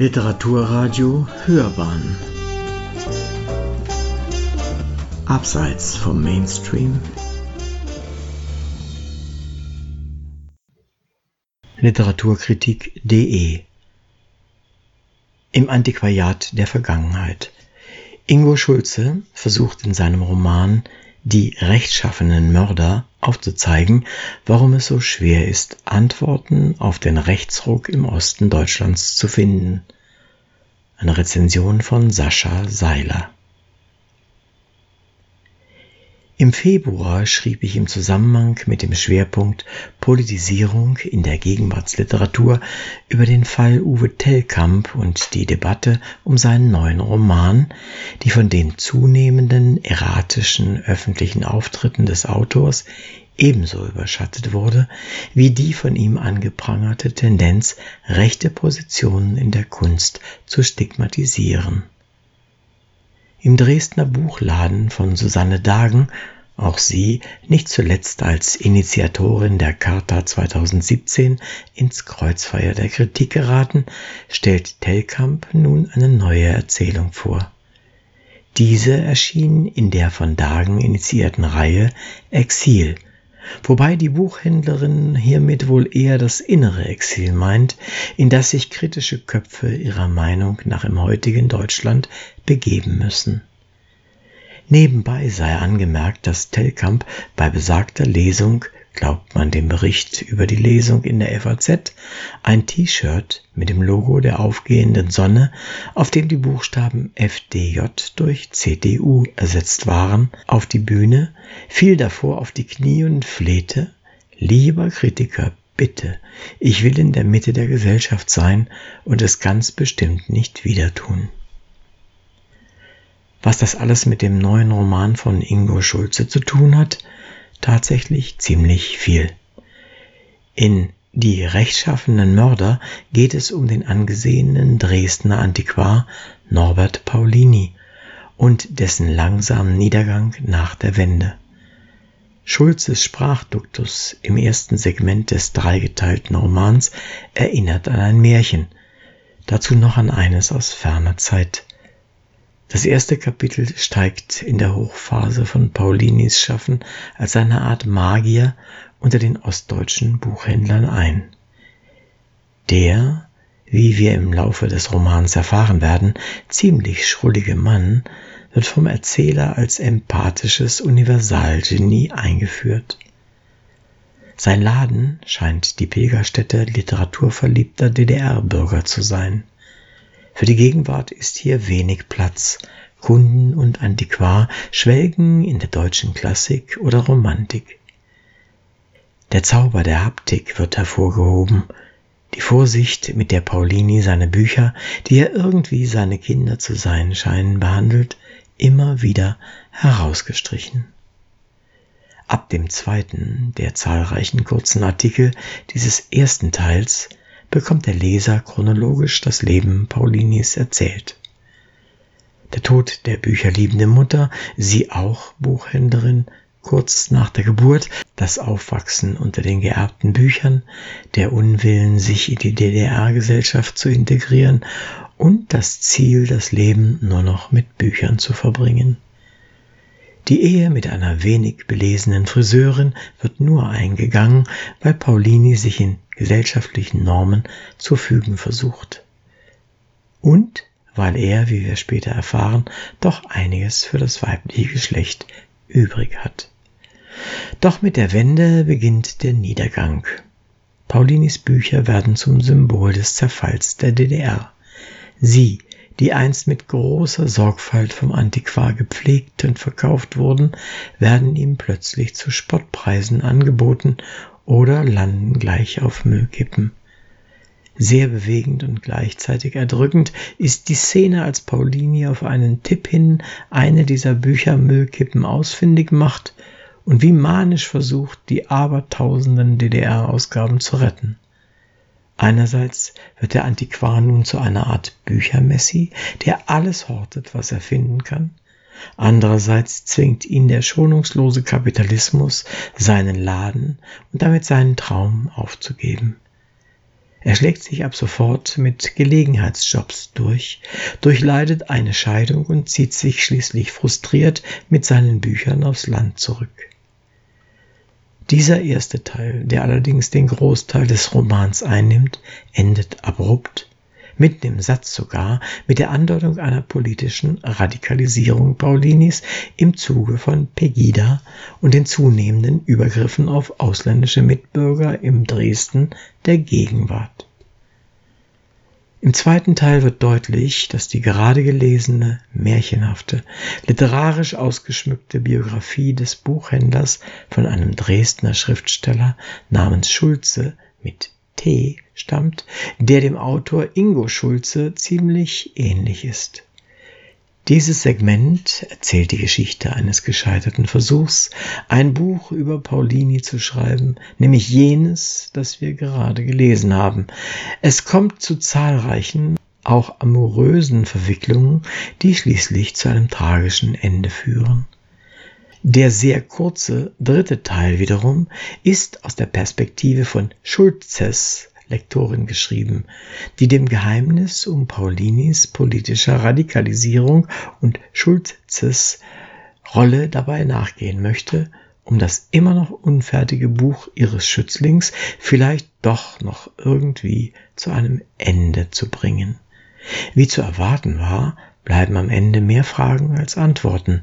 Literaturradio Hörbahn. Abseits vom Mainstream. Literaturkritik.de Im Antiquariat der Vergangenheit. Ingo Schulze versucht in seinem Roman Die rechtschaffenen Mörder aufzuzeigen, warum es so schwer ist, Antworten auf den Rechtsruck im Osten Deutschlands zu finden. Eine Rezension von Sascha Seiler. Im Februar schrieb ich im Zusammenhang mit dem Schwerpunkt Politisierung in der Gegenwartsliteratur über den Fall Uwe Tellkamp und die Debatte um seinen neuen Roman, die von den zunehmenden erratischen öffentlichen Auftritten des Autors ebenso überschattet wurde wie die von ihm angeprangerte Tendenz, rechte Positionen in der Kunst zu stigmatisieren. Im Dresdner Buchladen von Susanne Dagen, auch sie nicht zuletzt als Initiatorin der Charta 2017 ins Kreuzfeuer der Kritik geraten, stellt Tellkamp nun eine neue Erzählung vor. Diese erschien in der von Dagen initiierten Reihe Exil, wobei die Buchhändlerin hiermit wohl eher das innere Exil meint, in das sich kritische Köpfe ihrer Meinung nach im heutigen Deutschland begeben müssen. Nebenbei sei angemerkt, dass Tellkamp bei besagter Lesung, glaubt man dem Bericht über die Lesung in der FAZ, ein T-Shirt mit dem Logo der aufgehenden Sonne, auf dem die Buchstaben FDJ durch CDU ersetzt waren, auf die Bühne, fiel davor auf die Knie und flehte, lieber Kritiker, bitte, ich will in der Mitte der Gesellschaft sein und es ganz bestimmt nicht wieder tun was das alles mit dem neuen Roman von Ingo Schulze zu tun hat? Tatsächlich ziemlich viel. In Die rechtschaffenen Mörder geht es um den angesehenen Dresdner Antiquar Norbert Paulini und dessen langsamen Niedergang nach der Wende. Schulzes Sprachduktus im ersten Segment des dreigeteilten Romans erinnert an ein Märchen, dazu noch an eines aus ferner Zeit. Das erste Kapitel steigt in der Hochphase von Paulinis Schaffen als eine Art Magier unter den ostdeutschen Buchhändlern ein. Der, wie wir im Laufe des Romans erfahren werden, ziemlich schrullige Mann wird vom Erzähler als empathisches Universalgenie eingeführt. Sein Laden scheint die Pilgerstätte literaturverliebter DDR-Bürger zu sein. Für die Gegenwart ist hier wenig Platz. Kunden und Antiquar schwelgen in der deutschen Klassik oder Romantik. Der Zauber der Haptik wird hervorgehoben, die Vorsicht, mit der Paulini seine Bücher, die er irgendwie seine Kinder zu sein scheinen, behandelt, immer wieder herausgestrichen. Ab dem zweiten der zahlreichen kurzen Artikel dieses ersten Teils bekommt der Leser chronologisch das Leben Paulinis erzählt. Der Tod der bücherliebenden Mutter, sie auch Buchhändlerin, kurz nach der Geburt, das Aufwachsen unter den geerbten Büchern, der Unwillen, sich in die DDR-Gesellschaft zu integrieren und das Ziel, das Leben nur noch mit Büchern zu verbringen. Die Ehe mit einer wenig belesenen Friseurin wird nur eingegangen, weil Paulini sich in gesellschaftlichen Normen zu fügen versucht. Und weil er, wie wir später erfahren, doch einiges für das weibliche Geschlecht übrig hat. Doch mit der Wende beginnt der Niedergang. Paulinis Bücher werden zum Symbol des Zerfalls der DDR. Sie, die einst mit großer Sorgfalt vom Antiquar gepflegt und verkauft wurden, werden ihm plötzlich zu Spottpreisen angeboten oder landen gleich auf Müllkippen. Sehr bewegend und gleichzeitig erdrückend ist die Szene, als Paulini auf einen Tipp hin eine dieser Bücher Müllkippen ausfindig macht und wie manisch versucht, die abertausenden DDR-Ausgaben zu retten. Einerseits wird der Antiquar nun zu einer Art Büchermessi, der alles hortet, was er finden kann. Andererseits zwingt ihn der schonungslose Kapitalismus, seinen Laden und damit seinen Traum aufzugeben. Er schlägt sich ab sofort mit Gelegenheitsjobs durch, durchleidet eine Scheidung und zieht sich schließlich frustriert mit seinen Büchern aufs Land zurück. Dieser erste Teil, der allerdings den Großteil des Romans einnimmt, endet abrupt, mitten im Satz sogar, mit der Andeutung einer politischen Radikalisierung Paulinis im Zuge von Pegida und den zunehmenden Übergriffen auf ausländische Mitbürger im Dresden der Gegenwart. Im zweiten Teil wird deutlich, dass die gerade gelesene, märchenhafte, literarisch ausgeschmückte Biografie des Buchhändlers von einem Dresdner Schriftsteller namens Schulze mit T stammt, der dem Autor Ingo Schulze ziemlich ähnlich ist. Dieses Segment erzählt die Geschichte eines gescheiterten Versuchs, ein Buch über Paulini zu schreiben, nämlich jenes, das wir gerade gelesen haben. Es kommt zu zahlreichen, auch amorösen Verwicklungen, die schließlich zu einem tragischen Ende führen. Der sehr kurze dritte Teil wiederum ist aus der Perspektive von Schulzes Lektorin geschrieben, die dem Geheimnis um Paulinis politischer Radikalisierung und Schulzes Rolle dabei nachgehen möchte, um das immer noch unfertige Buch ihres Schützlings vielleicht doch noch irgendwie zu einem Ende zu bringen. Wie zu erwarten war, bleiben am Ende mehr Fragen als Antworten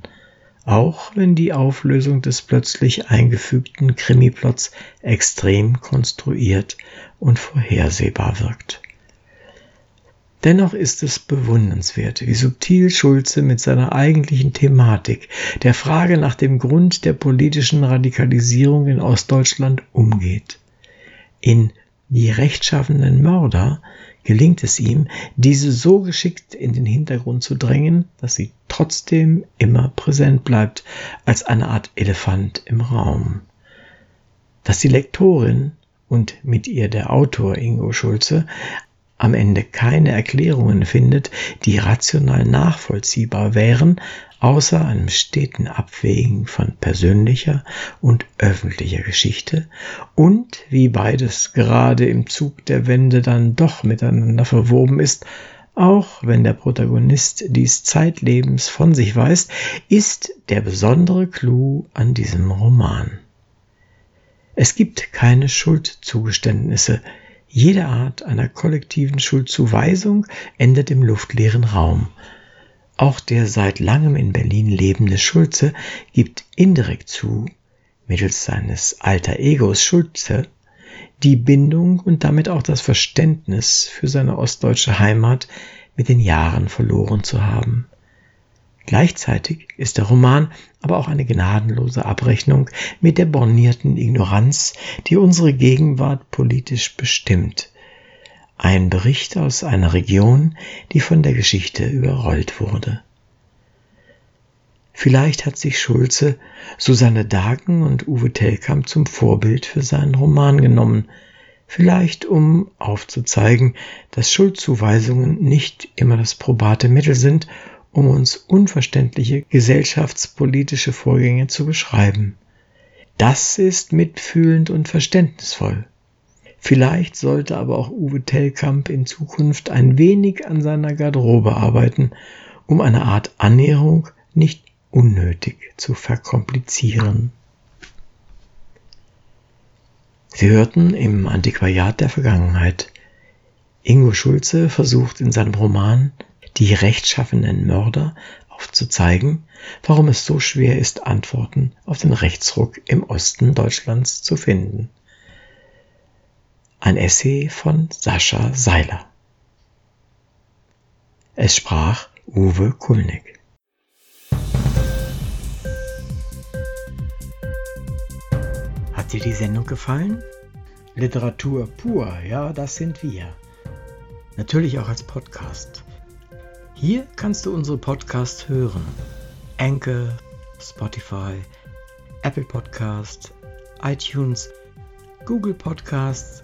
auch wenn die Auflösung des plötzlich eingefügten Krimiplots extrem konstruiert und vorhersehbar wirkt. Dennoch ist es bewundernswert, wie subtil Schulze mit seiner eigentlichen Thematik, der Frage nach dem Grund der politischen Radikalisierung in Ostdeutschland umgeht. In Die rechtschaffenen Mörder gelingt es ihm, diese so geschickt in den Hintergrund zu drängen, dass sie trotzdem immer präsent bleibt, als eine Art Elefant im Raum. Dass die Lektorin und mit ihr der Autor Ingo Schulze am Ende keine Erklärungen findet, die rational nachvollziehbar wären, außer einem steten Abwägen von persönlicher und öffentlicher Geschichte und wie beides gerade im Zug der Wende dann doch miteinander verwoben ist, auch wenn der Protagonist dies zeitlebens von sich weiß, ist der besondere Clou an diesem Roman. Es gibt keine Schuldzugeständnisse, jede Art einer kollektiven Schuldzuweisung endet im luftleeren Raum. Auch der seit langem in Berlin lebende Schulze gibt indirekt zu, mittels seines alter Egos Schulze, die Bindung und damit auch das Verständnis für seine ostdeutsche Heimat mit den Jahren verloren zu haben. Gleichzeitig ist der Roman aber auch eine gnadenlose Abrechnung mit der bornierten Ignoranz, die unsere Gegenwart politisch bestimmt. Ein Bericht aus einer Region, die von der Geschichte überrollt wurde. Vielleicht hat sich Schulze Susanne Dagen und Uwe Tellkamp zum Vorbild für seinen Roman genommen, vielleicht um aufzuzeigen, dass Schuldzuweisungen nicht immer das probate Mittel sind, um uns unverständliche gesellschaftspolitische Vorgänge zu beschreiben. Das ist mitfühlend und verständnisvoll. Vielleicht sollte aber auch Uwe Tellkamp in Zukunft ein wenig an seiner Garderobe arbeiten, um eine Art Annäherung nicht unnötig zu verkomplizieren. Sie hörten im Antiquariat der Vergangenheit. Ingo Schulze versucht in seinem Roman die rechtschaffenen Mörder aufzuzeigen, warum es so schwer ist, Antworten auf den Rechtsruck im Osten Deutschlands zu finden. Ein Essay von Sascha Seiler. Es sprach Uwe Kulnig. Hat dir die Sendung gefallen? Literatur pur, ja, das sind wir. Natürlich auch als Podcast. Hier kannst du unsere Podcasts hören. Anchor, Spotify, Apple Podcasts, iTunes, Google Podcasts,